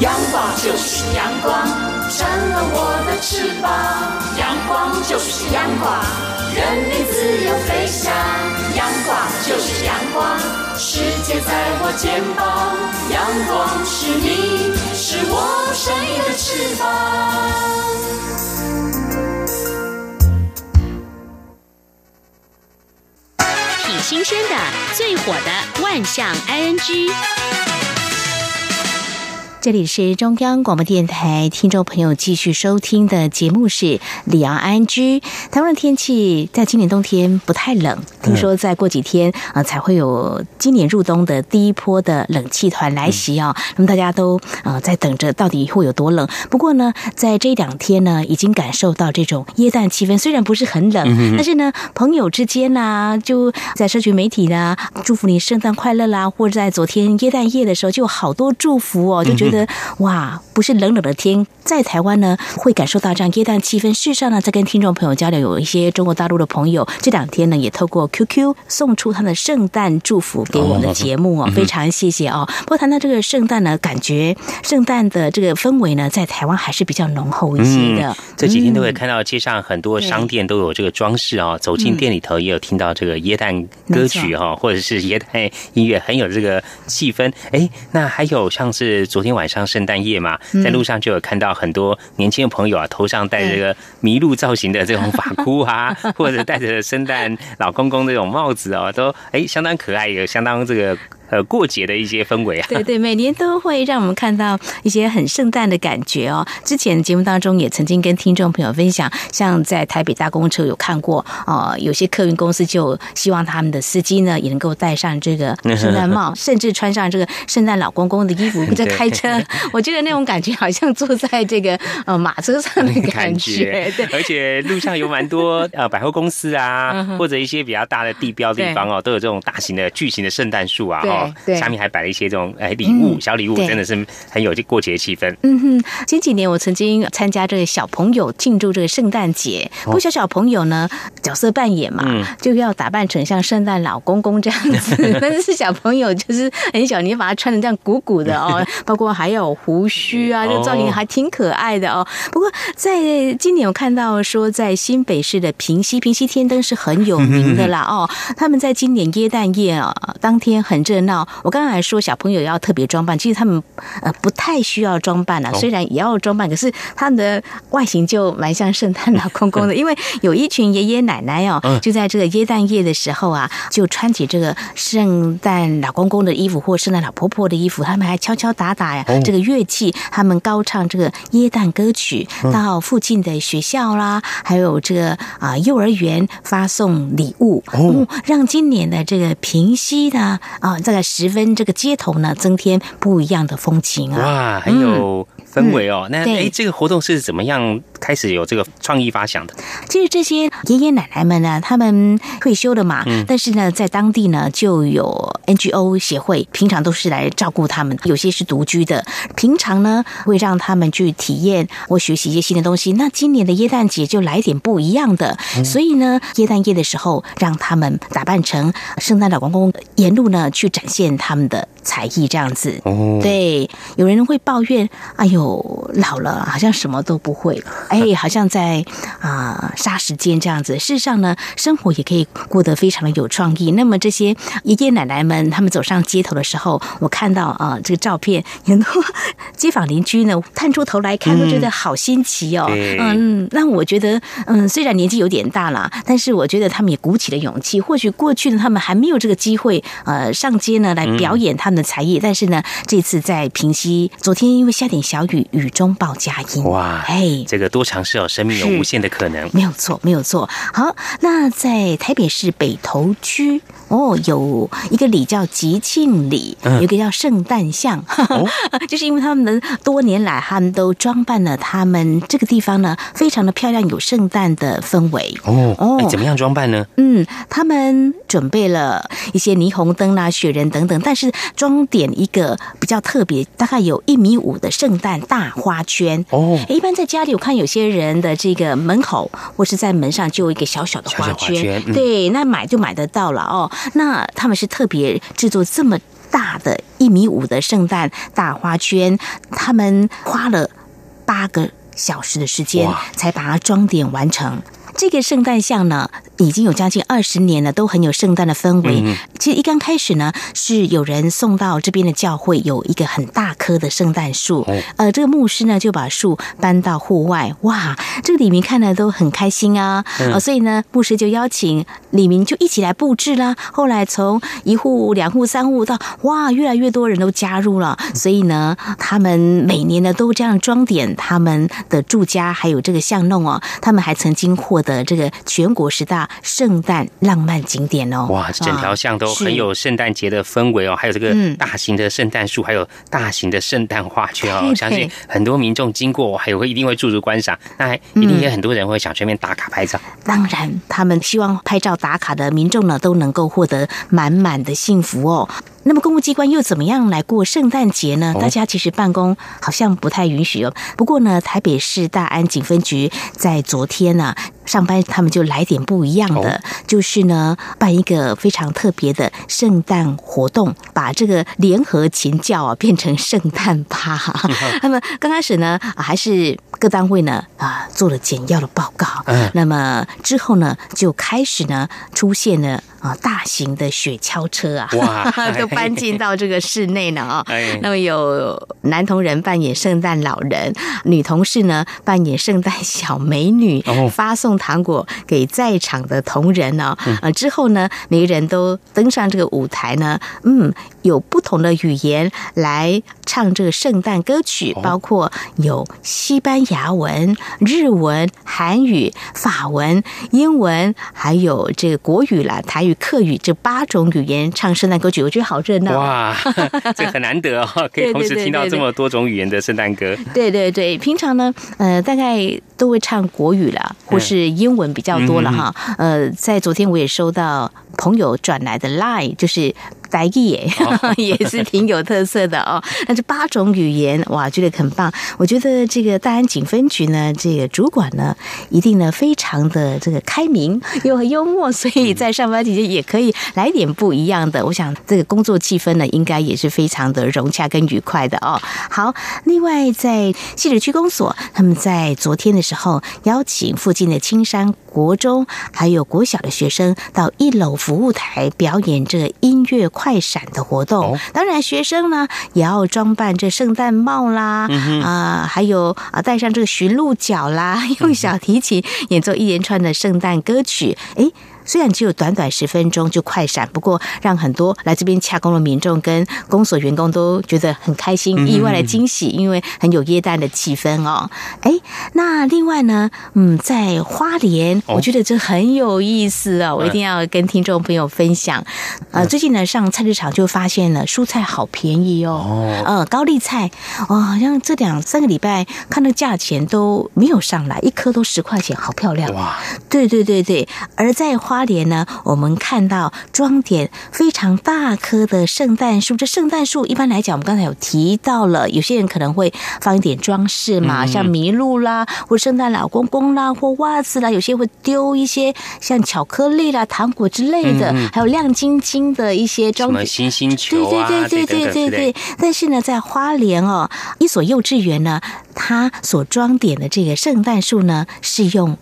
阳光就是阳光，成了我的翅膀。阳光就是阳光，人民自由飞翔。阳光就是阳光，世界在我肩膀。阳光是你，是我生命的翅膀。挺新鲜的，最火的万象 ING。这里是中央广播电台，听众朋友继续收听的节目是里昂安居。台湾的天气在今年冬天不太冷，听说再过几天啊才会有今年入冬的第一波的冷气团来袭啊。那么大家都呃在等着到底会有多冷。不过呢，在这两天呢，已经感受到这种耶诞气氛，虽然不是很冷，但是呢，朋友之间呐，就在社群媒体呢，祝福你圣诞快乐啦，或者在昨天耶诞夜的时候，就有好多祝福哦，就觉得。觉得哇，不是冷冷的天，在台湾呢会感受到这样耶诞气氛。事实上呢，在跟听众朋友交流，有一些中国大陆的朋友这两天呢也透过 QQ 送出他的圣诞祝福给我们的节目哦，非常谢谢哦。不过谈到这个圣诞呢，感觉圣诞的这个氛围呢，在台湾还是比较浓厚一些的。这几天都会看到街上很多商店都有这个装饰哦，走进店里头也有听到这个耶诞歌曲哈，或者是耶诞音乐，很有这个气氛。哎，那还有像是昨天晚。晚上圣诞夜嘛，在路上就有看到很多年轻的朋友啊，头上戴着个麋鹿造型的这种发箍啊，或者戴着圣诞老公公这种帽子哦，都哎相当可爱，也相当这个。呃，过节的一些氛围啊，对对，每年都会让我们看到一些很圣诞的感觉哦。之前节目当中也曾经跟听众朋友分享，像在台北大公车有看过哦，有些客运公司就希望他们的司机呢也能够戴上这个 圣诞帽，甚至穿上这个圣诞老公公的衣服 在开车。我觉得那种感觉好像坐在这个呃马车上的感觉。对，而且路上有蛮多呃百货公司啊，或者一些比较大的地标地方哦，都有这种大型的巨型的圣诞树啊。对，下面还摆了一些这种哎礼物，小礼物，真的是很有这过节气氛。嗯哼，前几年我曾经参加这个小朋友庆祝这个圣诞节，不小小朋友呢角色扮演嘛，就要打扮成像圣诞老公公这样子。但是小朋友就是很小，你把他穿的这样鼓鼓的哦，包括还有胡须啊，这个造型还挺可爱的哦。不过在今年我看到说，在新北市的平西，平西天灯是很有名的啦哦。他们在今年耶诞夜啊当天很热闹。我刚才说小朋友要特别装扮，其实他们呃不太需要装扮啊，虽然也要装扮，可是他们的外形就蛮像圣诞老公公的，因为有一群爷爷奶奶哦，就在这个耶诞夜的时候啊，就穿起这个圣诞老公公的衣服或圣诞老婆婆的衣服，他们还敲敲打打呀，这个乐器，他们高唱这个耶诞歌曲，到附近的学校啦，还有这个啊幼儿园发送礼物，哦，让今年的这个平息呢啊这个。十分这个街头呢，增添不一样的风情啊！哇，很有氛围哦。那哎，这个活动是怎么样开始有这个创意发想的？其实这些爷爷奶奶们呢，他们退休了嘛，但是呢，在当地呢就有 NGO 协会，平常都是来照顾他们。有些是独居的，平常呢会让他们去体验或学习一些新的东西。那今年的耶诞节就来点不一样的，所以呢，耶诞夜的时候让他们打扮成圣诞老公公，沿路呢去展现。他们的才艺这样子，对，有人会抱怨：“哎呦，老了好像什么都不会，哎，好像在啊杀时间这样子。”事实上呢，生活也可以过得非常的有创意。那么这些爷爷奶奶们，他们走上街头的时候，我看到啊这个照片，很多 街坊邻居呢探出头来看，都觉得好新奇哦。嗯，那我觉得，嗯，虽然年纪有点大了，但是我觉得他们也鼓起了勇气。或许过去呢，他们还没有这个机会，呃，上街呢。来表演他们的才艺，但是呢，这次在平西，昨天因为下点小雨，雨中报佳音。哇，哎，这个多尝试哦，生命有无限的可能。没有错，没有错。好，那在台北市北投区哦，有一个礼叫吉庆礼，有一个叫圣诞像，就是因为他们多年来他们都装扮了他们这个地方呢，非常的漂亮，有圣诞的氛围。哦哦，怎么样装扮呢？嗯，他们准备了一些霓虹灯啦、雪人等。等，但是装点一个比较特别，大概有一米五的圣诞大花圈哦。一般在家里，我看有些人的这个门口或是在门上就有一个小小的花圈，对，那买就买得到了哦。那他们是特别制作这么大的一米五的圣诞大花圈，他们花了八个小时的时间才把它装点完成。这个圣诞像呢，已经有将近二十年了，都很有圣诞的氛围。嗯。其实一刚开始呢，是有人送到这边的教会有一个很大棵的圣诞树，哦。呃，这个牧师呢就把树搬到户外，哇，这个李明看了都很开心啊，嗯。呃，所以呢，牧师就邀请李明就一起来布置啦。后来从一户、两户、三户到哇，越来越多人都加入了，所以呢，他们每年呢都这样装点他们的住家，还有这个巷弄哦，他们还曾经获得这个全国十大圣诞浪漫景点哦，哇，整条巷都很有圣诞节的氛围哦，还有这个嗯。大型的圣诞树，还有大型的圣诞花圈哦，对相信很多民众经过还有会一定会驻足观赏，那还一定也很多人会想去那边打卡拍照。当然，他们希望拍照打卡的民众呢，都能够获得满满的幸福哦。那么公务机关又怎么样来过圣诞节呢？哦大家其实办公好像不太允许哦。不过呢，台北市大安警分局在昨天呢、上班，他们就来点不一样的，就是呢办一个非常特别的圣诞活动，把这个联合琴教啊变成圣诞趴。那么刚开始呢，啊还是各单位呢啊做了简要的报告，嗯。那么之后呢就开始呢出现了啊大型的雪橇车啊，哇 都搬进到这个室内了啊、哎。那么有男同仁扮演圣诞老人，女同事呢扮演圣诞小美女，哦。发送糖果给在场的同仁呢、嗯。呃，之后呢，每个人都登上这个舞台呢，嗯，有不同的语言来唱这个圣诞歌曲，哦包括有西班牙文、日文、韩语、法文、英文，还有这个国语啦、台语、客语这八种语言唱圣诞歌曲，我觉得好热闹。哇，这很难得哦，可以同时听到这么多种语言的圣诞歌。对对对，平常呢，呃，大概都会唱国语啦，或是英文比较多了哈。呃，在昨天我也收到朋友转来的 line，就是。台语耶，也是挺有特色的哦。那这八种语言，哇，觉得很棒。我觉得这个大安警分局呢，这个主管呢，一定呢非常的这个开明又很幽默，所以在上班期间也可以来点不一样的。我想这个工作气氛呢，应该也是非常的融洽跟愉快的哦。好，另外在西指区公所，他们在昨天的时候邀请附近的青山国中还有国小的学生到一楼服务台表演这个音乐快闪的活动。当然，学生呢也要装扮这圣诞帽啦，啊、还有啊戴上这个驯鹿角啦，用小提琴演奏一连串的圣诞歌曲。诶。虽然只有短短十分钟就快闪，不过让很多来这边洽公的民众跟公所员工都觉得很开心，嗯意外的惊喜，因为很有耶诞的气氛哦。哎，那另外呢，嗯，在花莲，哦。我觉得这很有意思哦，我一定要跟听众朋友分享。呃，最近呢上菜市场就发现了蔬菜好便宜哦，哦。呃，高丽菜哦，好像这两三个礼拜看到价钱都没有上来，一颗都十块钱，好漂亮。哇！对对对对，而在花莲呢，我们看到装点非常大棵的圣诞树。这圣诞树一般来讲，我们刚才有提到了，有些人可能会放一点装饰嘛，嗯像麋鹿啦，或圣诞老公公啦，或袜子啦，有些会丢一些像巧克力啦、糖果之类的，还有亮晶晶的一些什装么星星球啊，对对对对对对对。但是呢，在花莲哦，一所幼稚园呢，它所装点的这个圣诞树呢，是用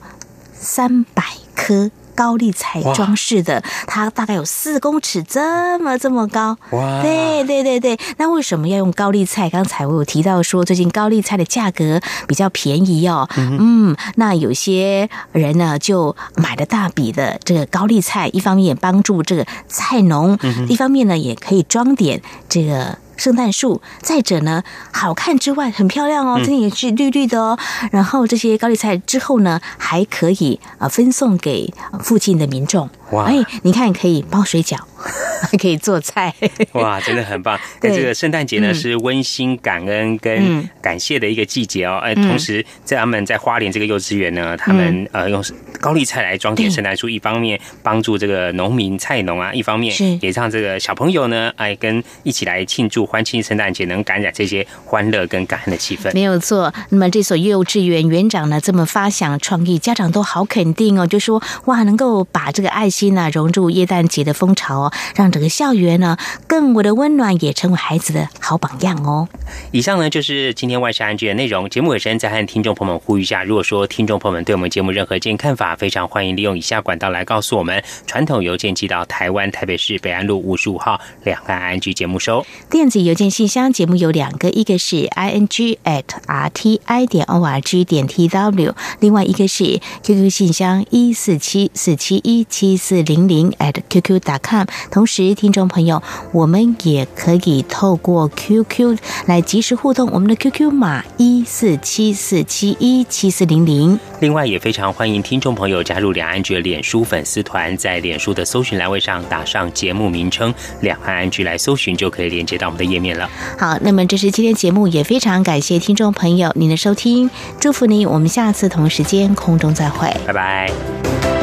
三百棵。高丽菜哇装饰的，它大概有四公尺这么这么高。哇对对对对，那为什么要用高丽菜？刚才我有提到说，最近高丽菜的价格比较便宜哦。嗯那有些人呢就买了大笔的这个高丽菜，一方面也帮助这个菜农，一方面呢也可以装点这个。圣诞树，再者呢，好看之外很漂亮哦，嗯这里也是绿绿的哦。然后这些高丽菜之后呢，还可以呃分送给附近的民众。哇哎，你看可以包水饺，还 可以做菜。哇，真的很棒！对那这个圣诞节呢，嗯是温馨、感恩跟嗯感谢的一个季节哦。哎，嗯同时在他们在花莲这个幼稚园呢，他们呃用高丽菜来装点圣诞树，一方面帮助这个农民菜农啊，一方面是也让这个小朋友呢，哎，跟一起来庆祝欢庆圣诞节，能感染这些欢乐跟感恩的气氛。没有错。那么这所幼稚园园长呢这么发想创意，家长都好肯定哦，就说哇，能够把这个爱心呢、融入耶诞节的风潮哦，让让整个校园呢更为的温暖，也成为孩子的好榜样哦。以上呢就是今天万事安居的内容。节目尾声再和听众朋友们呼吁一下：如果说听众朋友们对我们节目任何建议看法，非常欢迎利用以下管道来告诉我们。传统邮件寄到台湾台北市北安路五十五号两岸安居节目收。电子邮件信箱节目有两个，一个是 i n g at r t i 点 o r g 点 t w，另外一个是 QQ 信箱一四七四七一七四零零 at qq dot com。同时，听众朋友，我们也可以透过 QQ 来及时互动，我们的 QQ 码一四七四七一七四零零。另外，也非常欢迎听众朋友加入两岸局的脸书粉丝团，在脸书的搜寻栏位上打上节目名称“两岸安居”来搜寻，就可以连接到我们的页面了。好，那么这是今天节目，也非常感谢听众朋友您的收听，祝福您，我们下次同时间空中再会，拜拜。